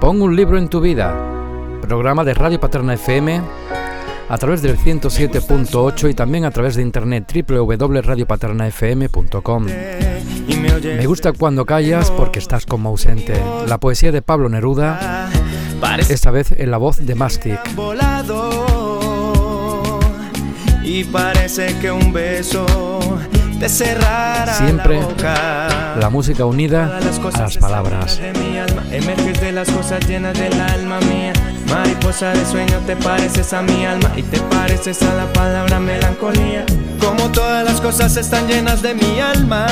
Pon un libro en tu vida, programa de Radio Paterna FM a través del 107.8 y también a través de internet www.radiopaternafm.com. Me gusta cuando callas porque estás como ausente. La poesía de Pablo Neruda, esta vez en la voz de Mastic. Te cerrará Siempre la, boca. la música unida a las palabras. De mi alma, emerges de las cosas llenas del alma mía. Mariposa de sueño, te pareces a mi alma y te pareces a la palabra melancolía. Como todas las cosas están llenas de mi alma.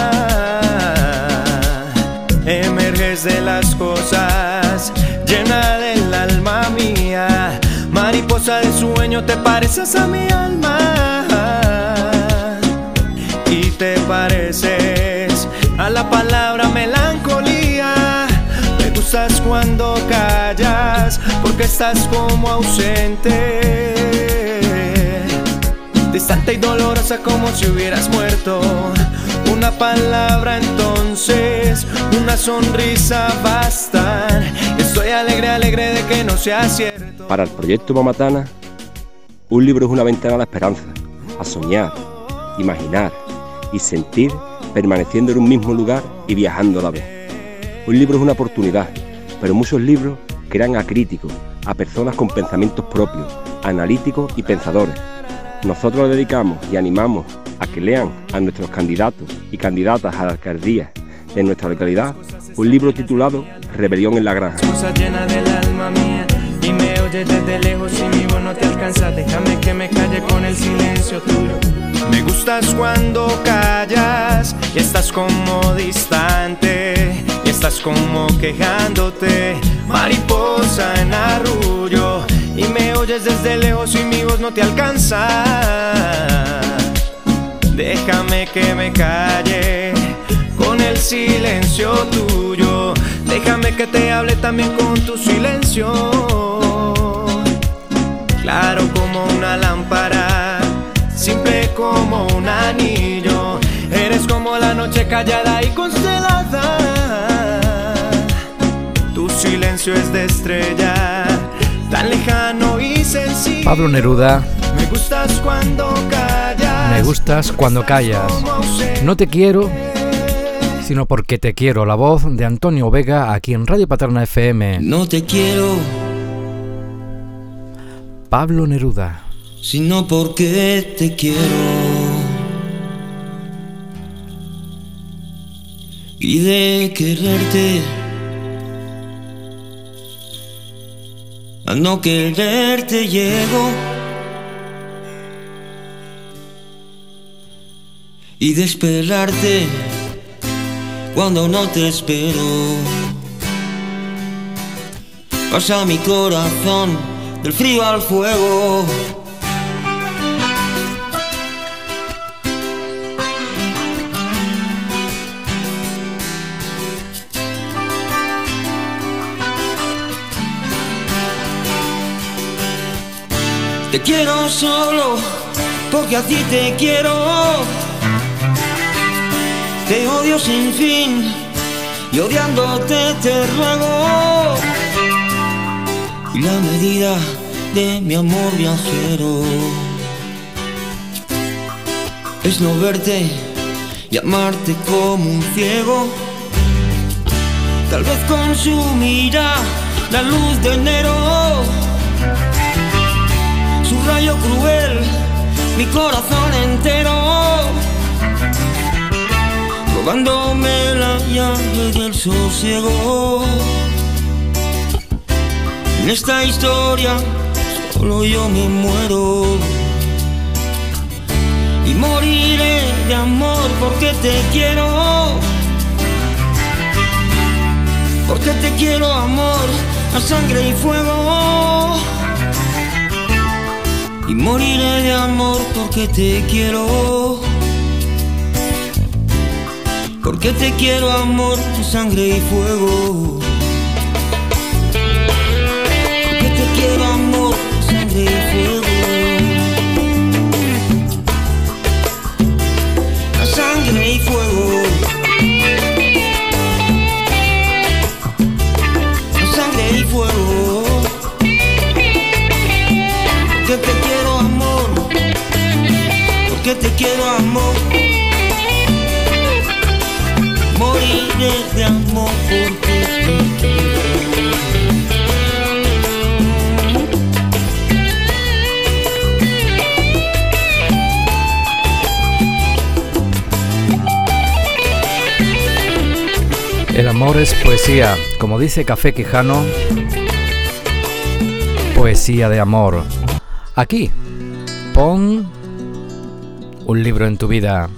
Emerges de las cosas llena del alma mía. Mariposa de sueño, te pareces a mi alma te pareces a la palabra melancolía. Me gustas cuando callas porque estás como ausente. Distante y dolorosa como si hubieras muerto. Una palabra entonces, una sonrisa bastan. Estoy alegre, alegre de que no sea cierto. Para el proyecto Mamatana, un libro es una ventana a la esperanza, a soñar, imaginar y sentir permaneciendo en un mismo lugar y viajando a la vez. Un libro es una oportunidad, pero muchos libros crean a críticos, a personas con pensamientos propios, analíticos y pensadores. Nosotros le dedicamos y animamos a que lean a nuestros candidatos y candidatas a la alcaldía de nuestra localidad un libro titulado Rebelión en la Granja. Oyes desde lejos y mi voz no te alcanza. Déjame que me calle con el silencio tuyo. Me gustas cuando callas y estás como distante y estás como quejándote, mariposa en arrullo y me oyes desde lejos y mi voz no te alcanza. Déjame que me calle con el silencio tuyo. Déjame que te hable también con tu silencio. Claro como una lámpara, simple como un anillo. Eres como la noche callada y constelada. Tu silencio es de estrella, tan lejano y sencillo. Pablo Neruda, Me gustas cuando callas. me gustas cuando callas. No te quiero, sino porque te quiero. La voz de Antonio Vega aquí en Radio Paterna FM. No te quiero, Pablo Neruda. sino porque te quiero. Y de quererte a no quererte llego. Y de esperarte cuando no te espero. Pasa mi corazón del frío al fuego. Te quiero solo porque a ti te quiero. Te odio sin fin y odiándote te ruego. Y la medida de mi amor viajero es no verte y amarte como un ciego. Tal vez consumirá la luz de enero su rayo cruel, mi corazón entero, robándome la llave del sosiego. En esta historia solo yo me muero y moriré de amor porque te quiero. Porque te quiero amor a sangre y fuego y moriré de amor porque te quiero. Porque te quiero amor, tu sangre y fuego. Es poesía, como dice Café Quijano, poesía de amor. Aquí, pon un libro en tu vida.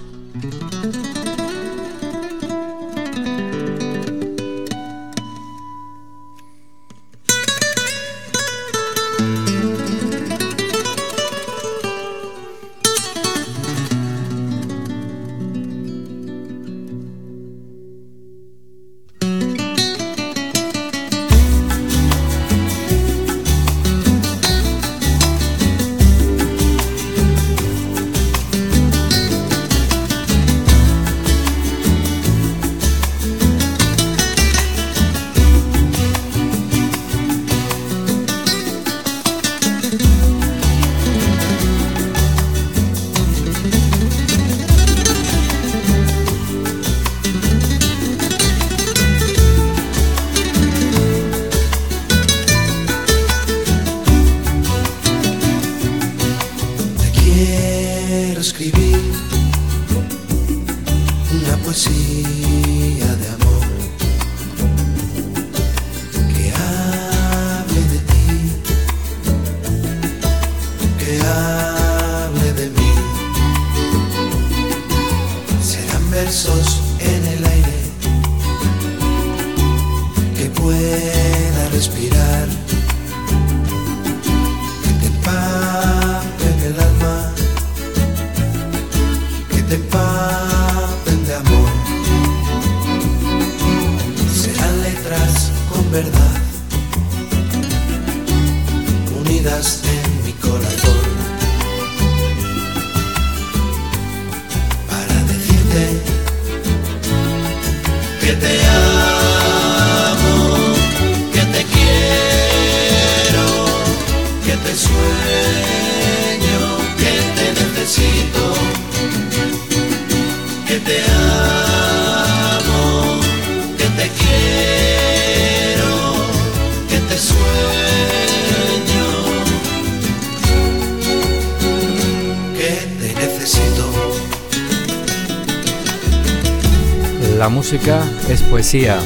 Música es poesía.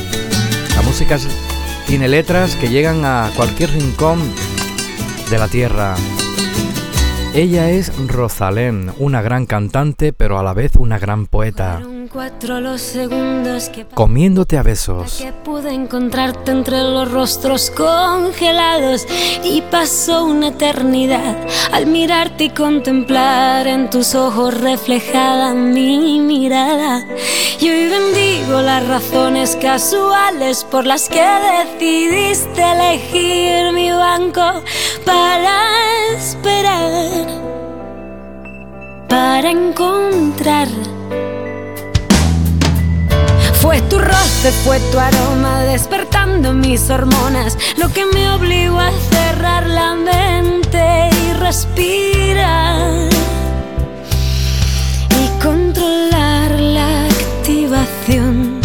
La música tiene letras que llegan a cualquier rincón de la tierra. Ella es Rosalén, una gran cantante, pero a la vez una gran poeta los segundos que comiéndote a besos. Que pude encontrarte entre los rostros congelados y pasó una eternidad al mirarte y contemplar en tus ojos reflejada mi mirada. Y hoy bendigo las razones casuales por las que decidiste elegir mi banco para esperar, para encontrar fue tu roce, fue tu aroma despertando mis hormonas, lo que me obligó a cerrar la mente y respirar y controlar la activación.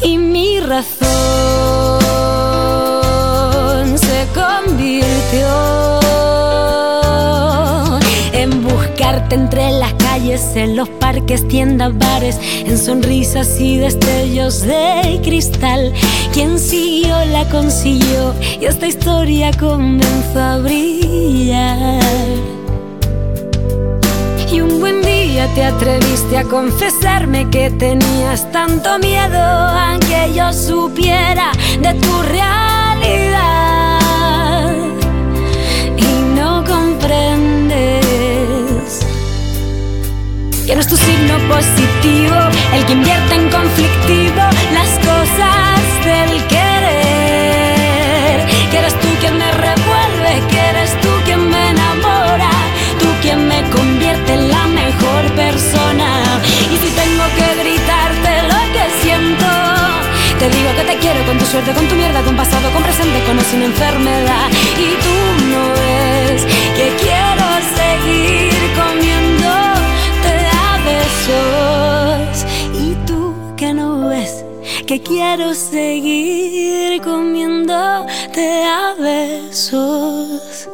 Y mi razón se convirtió en buscarte entre las en los parques, tiendas, bares, en sonrisas y destellos de cristal. Quien siguió la consiguió y esta historia comenzó a brillar. Y un buen día te atreviste a confesarme que tenías tanto miedo, aunque yo supiera de tu realidad. No es tu signo positivo, el que invierte en conflictivo las cosas del querer. Que eres tú quien me revuelve, que eres tú quien me enamora, tú quien me convierte en la mejor persona. Y si tengo que gritarte lo que siento, te digo que te quiero con tu suerte, con tu mierda, con pasado, con presente, con o sin enfermedad. Y tú no ves que quiero quiero seguir comiéndote a besos.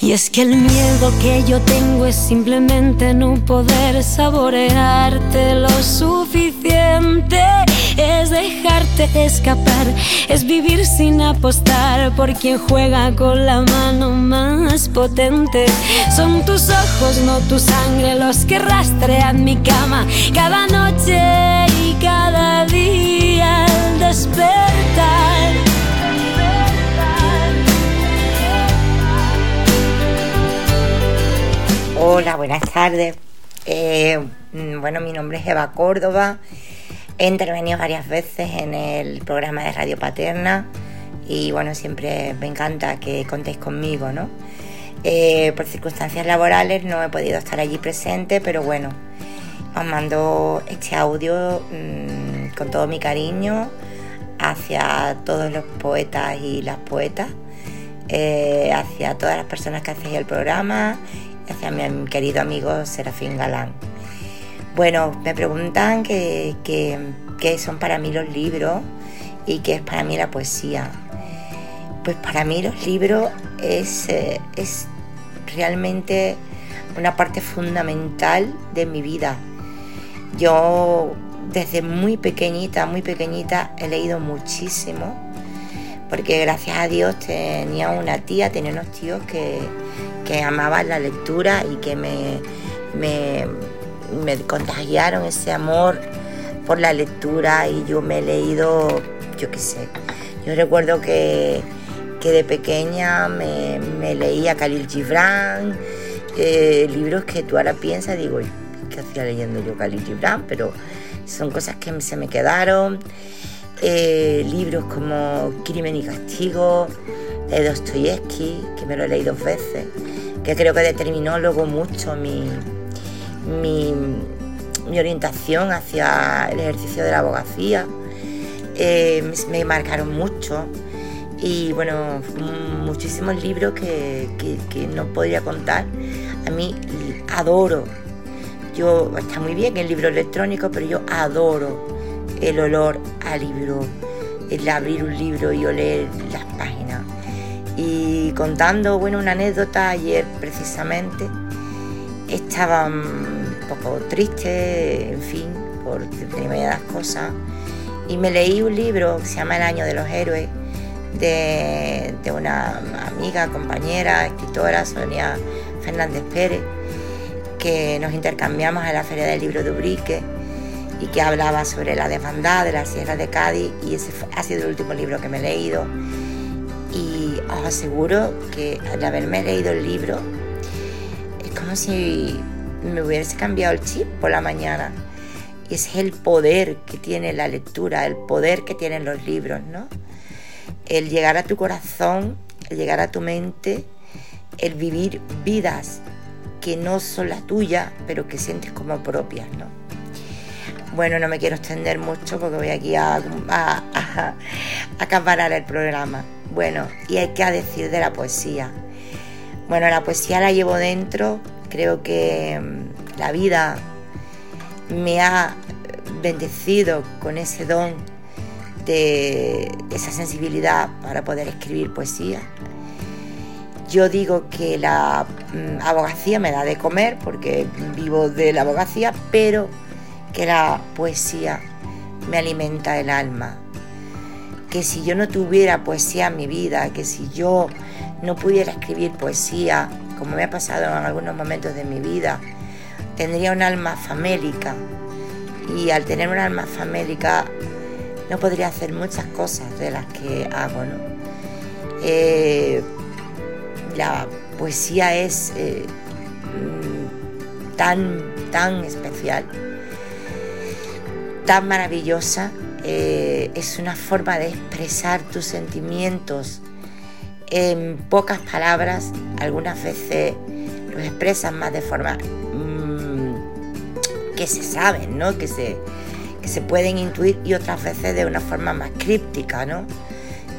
Y es que el miedo que yo tengo es simplemente no poder saborearte lo suficiente. Es dejarte escapar, es vivir sin apostar por quien juega con la mano más potente. Son tus ojos, no tu sangre, los que rastrean mi cama cada noche cada día al despertar. Hola, buenas tardes. Eh, mm, bueno, mi nombre es Eva Córdoba. He intervenido varias veces en el programa de Radio Paterna y bueno, siempre me encanta que contéis conmigo, ¿no? Eh, por circunstancias laborales no he podido estar allí presente, pero bueno, os mando este audio mm, con todo mi cariño hacia todos los poetas y las poetas, eh, hacia todas las personas que hacéis el programa hacia mi querido amigo Serafín Galán. Bueno, me preguntan qué son para mí los libros y qué es para mí la poesía. Pues para mí los libros es, eh, es realmente una parte fundamental de mi vida. Yo desde muy pequeñita, muy pequeñita he leído muchísimo, porque gracias a Dios tenía una tía, tenía unos tíos que, que amaban la lectura y que me, me, contagiaron ese amor por la lectura y yo me he leído, yo qué sé, yo recuerdo que, de pequeña me, leía Khalil Gibran, eh, libros que tú ahora piensas, digo, ¿qué hacía leyendo yo Khalil Gibran? Pero son cosas que se me quedaron. Eh, libros como Crimen y Castigo de Dostoyevsky, que me lo he leído dos veces que creo que determinó luego mucho mi, mi, orientación hacia el ejercicio de la abogacía. Eh, me marcaron mucho y bueno, muchísimos libros que, no podría contar. A mí adoro, está muy bien el libro electrónico, pero yo adoro el olor al libro, el abrir un libro y oler las páginas y contando bueno, una anécdota ayer precisamente. Estaba un poco triste, en fin, por determinadas cosas. Y me leí un libro que se llama El año de los héroes, de, una amiga, compañera, escritora, Sonia Fernández Pérez, que nos intercambiamos en la Feria del Libro de Ubrique y que hablaba sobre la desbandada de la Sierra de Cádiz y ese ha sido el último libro que me he leído os aseguro que al haberme leído el libro es como si me hubiese cambiado el chip por la mañana. Y es el poder que tiene la lectura, el poder que tienen los libros, ¿no? El llegar a tu corazón, el llegar a tu mente, el vivir vidas que no son las tuyas, pero que sientes como propias, ¿no? Bueno, no me quiero extender mucho porque voy aquí a, a, el programa. Bueno, y hay que decir de la poesía. Bueno, la poesía la llevo dentro, creo que mm, la vida me ha bendecido con ese don de esa sensibilidad para poder escribir poesía. Yo digo que la mm, abogacía me da de comer porque vivo de la abogacía, pero que la poesía me alimenta el alma, que si yo no tuviera poesía en mi vida, que si yo no pudiera escribir poesía, como me ha pasado en algunos momentos de mi vida, tendría un alma famélica. Y al tener un alma famélica no podría hacer muchas cosas de las que hago. Eh, la poesía es eh, mm, tan, tan especial, tan maravillosa eh, es una forma de expresar tus sentimientos en pocas palabras. Algunas veces los expresan más de forma mm, que se saben, ¿no? que, se, se pueden intuir y otras veces de una forma más críptica, ¿no?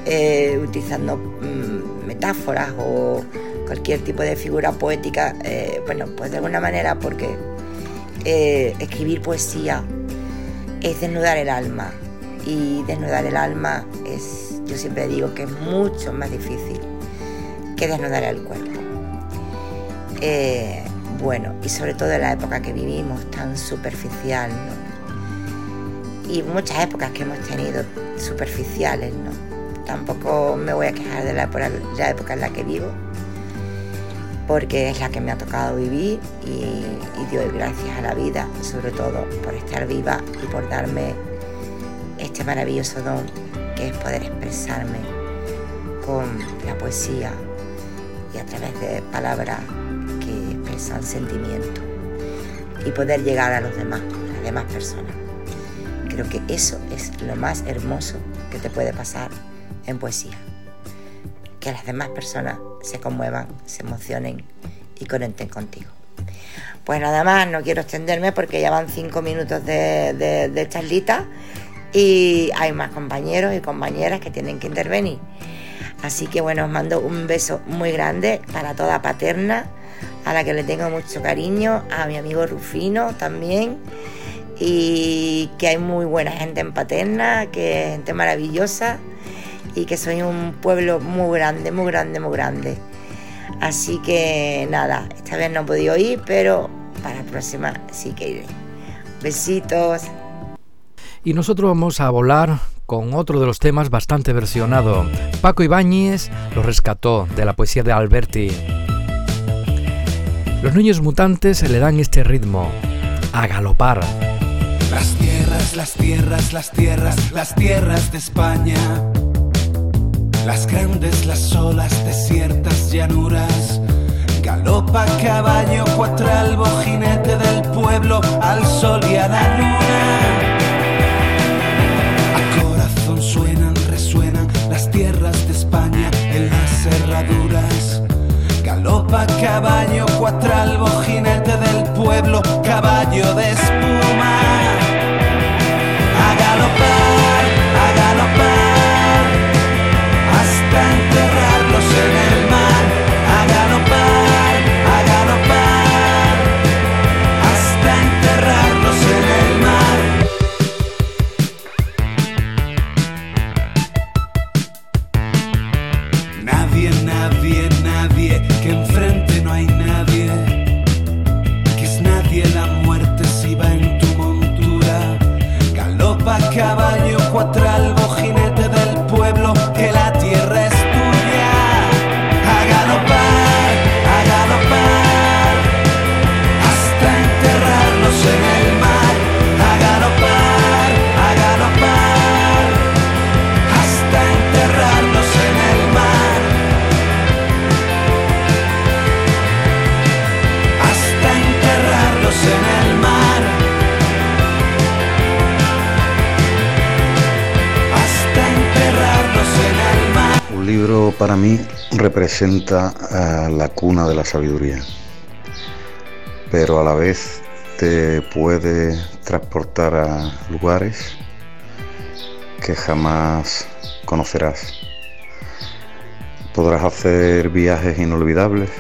Eh, utilizando mm, metáforas o cualquier tipo de figura poética. Eh, bueno, pues de alguna manera porque escribir poesía es desnudar el alma. Y desnudar el alma es, yo siempre digo que es mucho más difícil que desnudar el cuerpo. Eh, bueno, y sobre todo en la época que vivimos, tan superficial, ¿no? Y muchas épocas que hemos tenido superficiales, ¿no? Tampoco me voy a quejar de la, época en la que vivo, porque es la que me ha tocado vivir y, y doy gracias a la vida, sobre todo por estar viva y por darme este maravilloso don que es poder expresarme con la poesía y a través de palabras que expresan sentimiento y poder llegar a los demás, a las demás personas. Creo que eso es lo más hermoso que te puede pasar en poesía que las demás personas se conmuevan, se emocionen y conecten contigo. Pues nada más, no quiero extenderme porque ya van cinco minutos de, de, charlita y hay más compañeros y compañeras que tienen que intervenir. Así que bueno, os mando un beso muy grande para toda Paterna, a la que le tengo mucho cariño, a mi amigo Rufino también, y que hay muy buena gente en Paterna, que gente maravillosa y que soy un pueblo muy grande, muy grande, muy grande. Así que nada, esta vez no he podido ir, pero para la próxima sí que iré. Besitos. Y nosotros vamos a volar con otro de los temas bastante versionado. Paco Ibáñez lo rescató de la poesía de Alberti. Los niños mutantes le dan este ritmo, a galopar. Las tierras, las tierras, las tierras, las tierras de España las grandes, las olas, desiertas llanuras. Galopa caballo, cuatralbo, jinete del pueblo, al sol y a la luna. A corazón suenan, resuenan las tierras de España en las cerraduras. Galopa caballo, cuatralbo, jinete del pueblo, caballo de espuma. Para mí representa eh, la cuna de la sabiduría, pero a la vez te puede transportar a lugares que jamás conocerás. Podrás hacer viajes inolvidables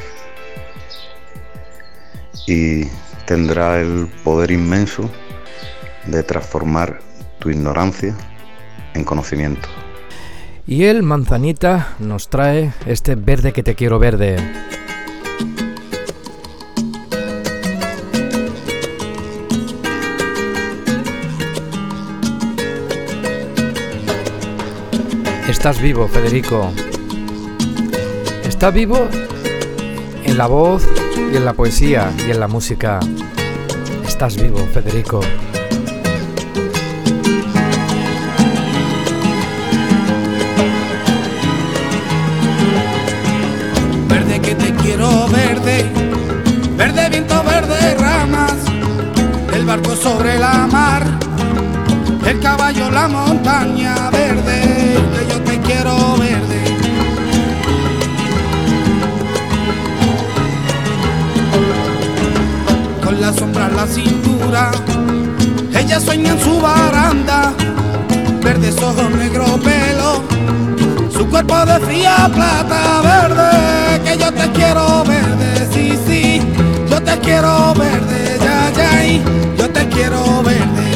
y tendrá el poder inmenso de transformar tu ignorancia en conocimiento. Y el Manzanita nos trae este verde que te quiero verde. Estás vivo, Federico. Estás vivo en la voz y en la poesía y en la música. Estás vivo, Federico. Barco sobre la mar, el caballo, la montaña verde, que yo te quiero verde. Con la sombra en la cintura, ella sueña en su baranda, verdes ojos, negro pelo, su cuerpo de fría plata verde, que yo te quiero verde, sí, sí, yo te quiero verde, ya, ya, quiero verte.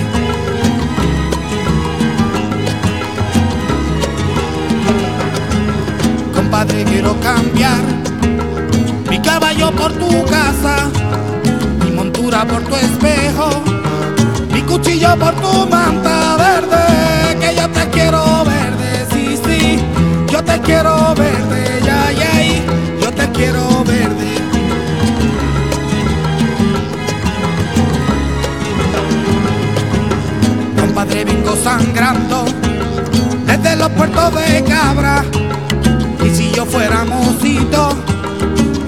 Compadre, quiero cambiar mi caballo por tu casa, mi montura por tu espejo, mi cuchillo por tu manta verde, que yo te quiero verde, sí, sí, yo te quiero verde, ya, ya, yo te quiero sangrando desde los puertos de Cabra, y si yo fuera mocito,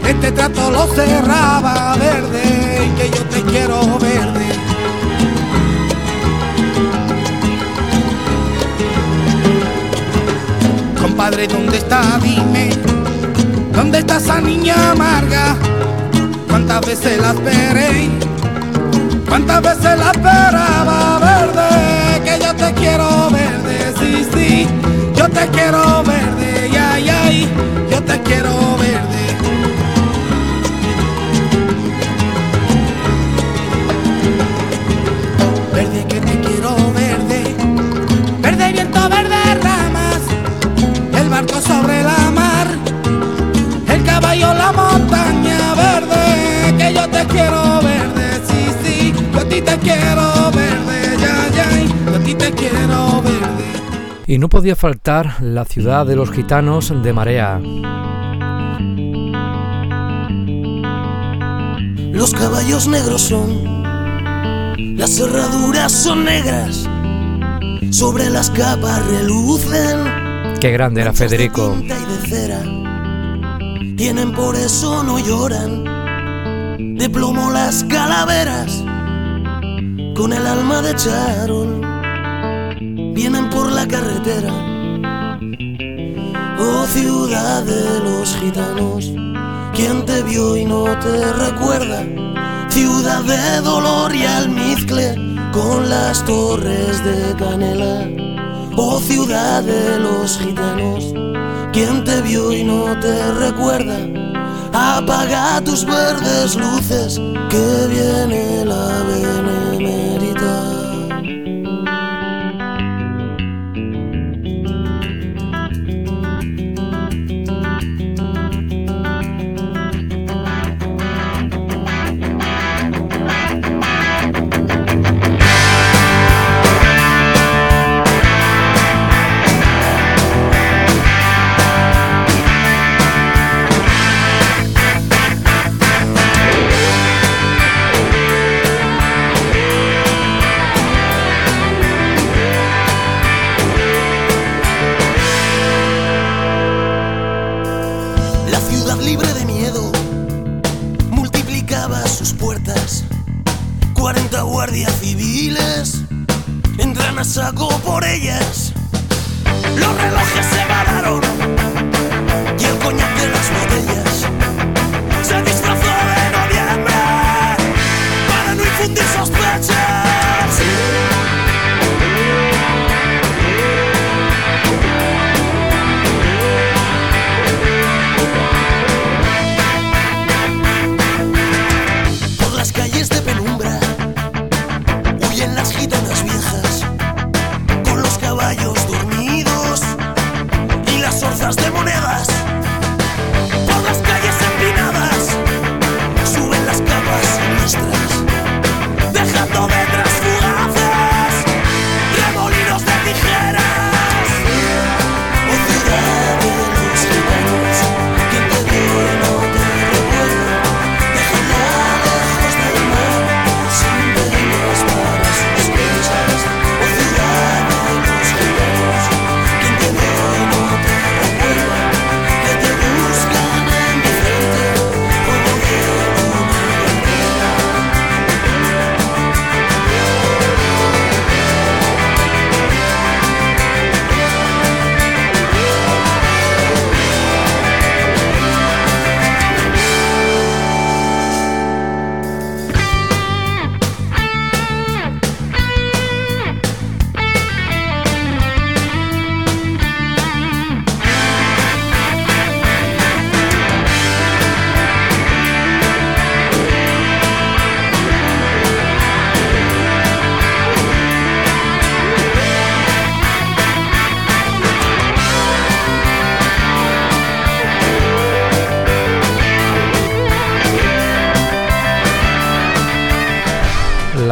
este trato lo cerraba verde, que yo te quiero verde. Compadre, ¿dónde está? Dime, ¿dónde está esa niña amarga? ¿Cuántas veces la esperé? ¿Cuántas veces la esperaba te quiero verde, sí, sí, yo te quiero verde, ay, ay, yo te quiero Y no podía faltar la ciudad de los gitanos de Marea. Los caballos negros son, las cerraduras son negras, sobre las capas relucen Qué grande era Federico. Tienen por eso no lloran. De plomo las calaveras, con el alma de charol. Vienen por la carretera. Oh ciudad de los gitanos, quien te vio y no te recuerda. Ciudad de dolor y almizcle, con las torres de canela Oh ciudad de los gitanos, quien te vio y no te recuerda, apaga tus verdes luces, que viene la benemérita. De monedas por las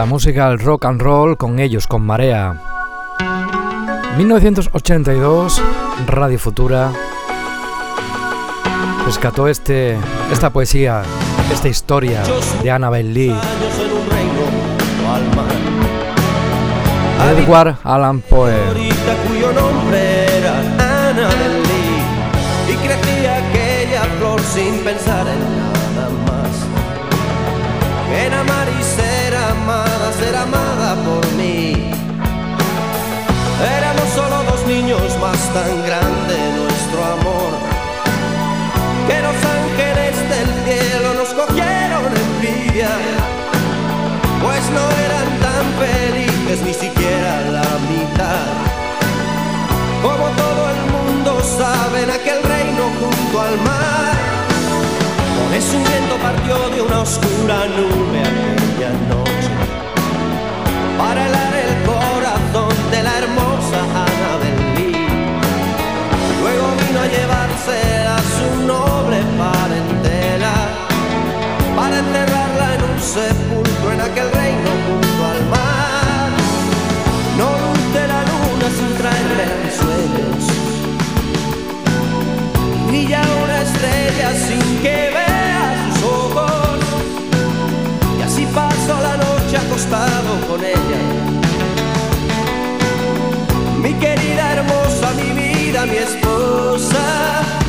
música al rock and roll con ellos, con Marea. 1982, Radio Futura rescató este, esta poesía, esta historia de Annabel Lee. Edward Allan Poe. Con ese viento partió de una oscura nube aquella noche para helar el corazón de la hermosa Annabel Lee. Luego vino a llevarse a su noble parentela para enterrarla en un sepulcro en aquel reino junto al mar. No luce la luna sin traerle sueños. Brilla una estrella sin que acostado con ella. Mi querida hermosa, mi vida, mi esposa.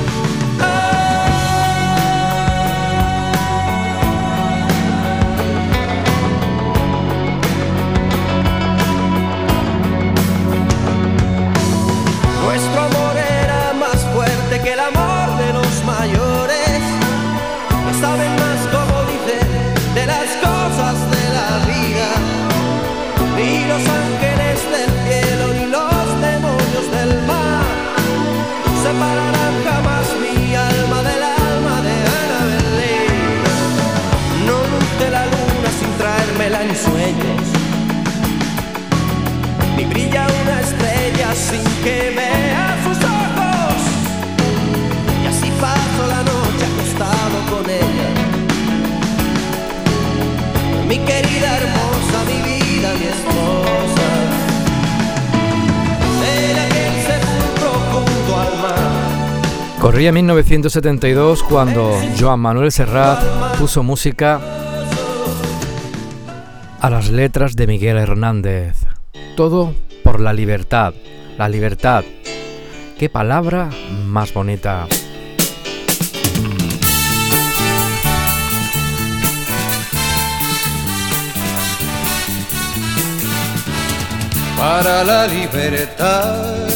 Corría 1972 cuando Joan Manuel Serrat puso música a las letras de Miguel Hernández. Todo por la libertad. La libertad. Qué palabra más bonita. Para la libertad,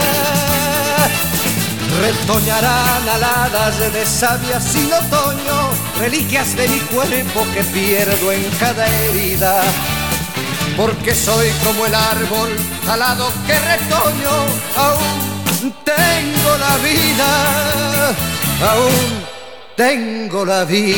Retoñarán aladas de savia sin otoño, reliquias de mi cuerpo que pierdo en cada herida. Porque soy como el árbol talado que retoño, aún tengo la vida, aún tengo la vida.